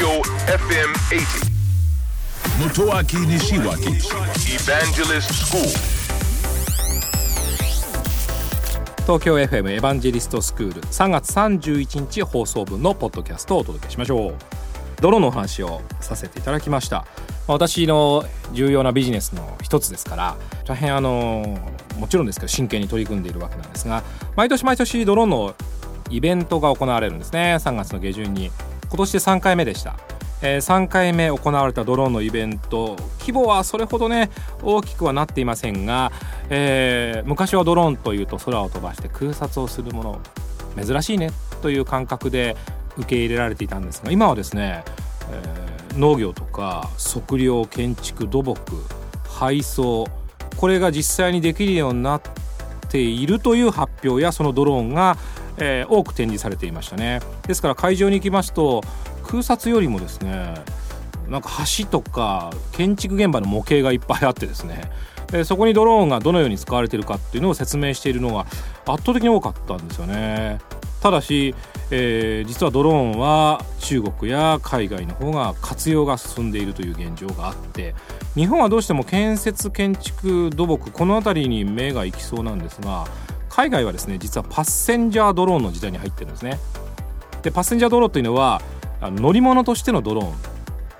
Tokyo FM 80. Motoaki Nishiwaki Evangelist School. 東京 FM エヴァンジェリストスクール3月31日放送分のポッドキャストをお届けしましょうドローンのお話をさせていただきました。私の重要なビジネスの一つですから大変あのもちろんですけど真剣に取り組んでいるわけなんですが毎年毎年ドローンのイベントが行われるんですね。3月の下旬に今年で3回目でした。えー、3回目行われたドローンのイベント。規模はそれほどね大きくはなっていませんが、えー、昔はドローンというと空を飛ばして空撮をするもの珍しいねという感覚で受け入れられていたんですが今はですね、えー、農業とか測量建築土木配送これが実際にできるようになっているという発表やそのドローンが、えー、多く展示されていましたね。ですから会場に行きますと空撮よりもですねなんか橋とか建築現場の模型がいっぱいあってですねでそこにドローンがどのように使われているかっていうのを説明しているのが圧倒的に多かったんですよね。ただし、えー、実はドローンは中国や海外の方が活用が進んでいるという現状があって日本はどうしても建設建築土木この辺りに目が行きそうなんですが海外はですね実はパッセンジャードローンの時代に入ってるんですね。でパッセンジャードローンというのは乗り物としてのドローン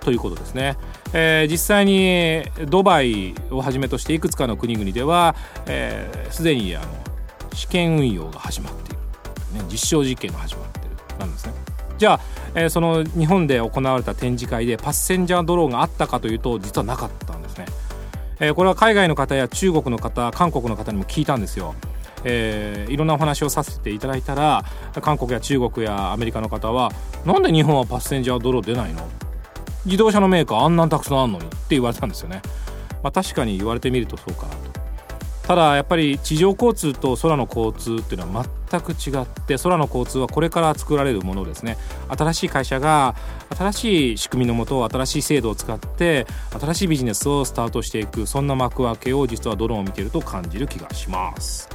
ということですね、えー、実際にドバイをはじめとしていくつかの国々ではすで、えー、にあの試験運用が始まっている、ね、実証実験が始まっているなんですね。じゃあ、えー、その日本で行われた展示会でパッセンジャードローンがあったかというと実はなかったんですね、えー、これは海外の方や中国の方韓国の方にも聞いたんですよ。えー、いろんなお話をさせていただいたら韓国や中国やアメリカの方はなんで日本はパッセンジャードロー出ないの？自動車のメーカーあんなにたくさんあんのにって言われたんですよね、まあ、確かに言われてみるとそうかなと。ただやっぱり地上交通と空の交通っていうのは全く違って空の交通はこれから作られるものですね。新しい会社が新しい仕組みのもと新しい制度を使って新しいビジネスをスタートしていくそんな幕開けを実はドローンを見てると感じる気がします。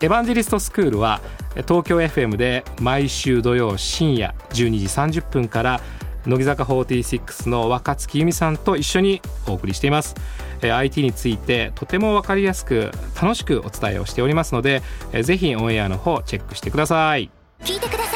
エヴァンジェリストスクールは東京 FM で毎週土曜深夜12時30分から乃木坂46の若月由美さんと一緒にお送りしています。IT についてとても分かりやすく楽しくお伝えをしておりますのでぜひオンエアの方チェックしてください。聞いてください。